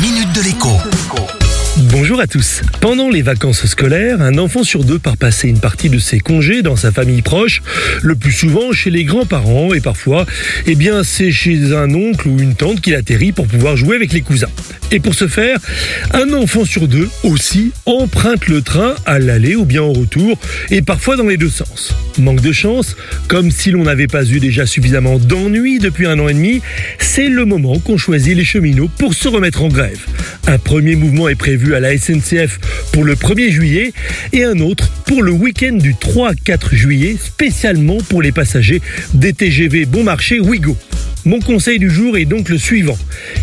minute de l'écho. Bonjour à tous. Pendant les vacances scolaires, un enfant sur deux part passer une partie de ses congés dans sa famille proche, le plus souvent chez les grands-parents et parfois, eh bien, c'est chez un oncle ou une tante qu'il atterrit pour pouvoir jouer avec les cousins. Et pour ce faire, un enfant sur deux aussi emprunte le train à l'aller ou bien au retour et parfois dans les deux sens. Manque de chance, comme si l'on n'avait pas eu déjà suffisamment d'ennuis depuis un an et demi, c'est le moment qu'on choisit les cheminots pour se remettre en grève. Un premier mouvement est prévu à la SNCF pour le 1er juillet et un autre pour le week-end du 3-4 juillet, spécialement pour les passagers des TGV Bon Marché Ouigo. Mon conseil du jour est donc le suivant.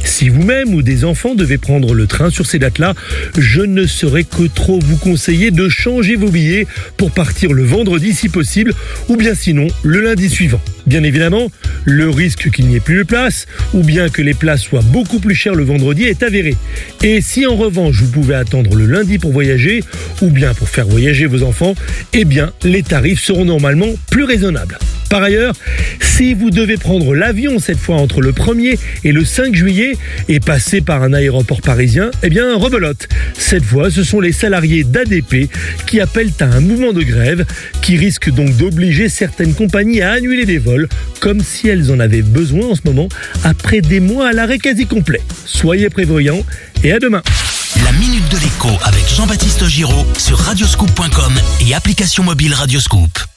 Si vous-même ou des enfants devez prendre le train sur ces dates-là, je ne saurais que trop vous conseiller de changer vos billets pour partir le vendredi si possible, ou bien sinon le lundi suivant. Bien évidemment, le risque qu'il n'y ait plus de place, ou bien que les places soient beaucoup plus chères le vendredi est avéré. Et si en revanche vous pouvez attendre le lundi pour voyager, ou bien pour faire voyager vos enfants, eh bien les tarifs seront normalement plus raisonnables. Par ailleurs, si vous devez prendre l'avion cette fois entre le 1er et le 5 juillet et passer par un aéroport parisien, eh bien rebelote. Cette fois, ce sont les salariés d'ADP qui appellent à un mouvement de grève qui risque donc d'obliger certaines compagnies à annuler des vols comme si elles en avaient besoin en ce moment après des mois à l'arrêt quasi complet. Soyez prévoyants et à demain. La minute de l'écho avec Jean-Baptiste Giraud sur radioscoop.com et application mobile Radioscoop.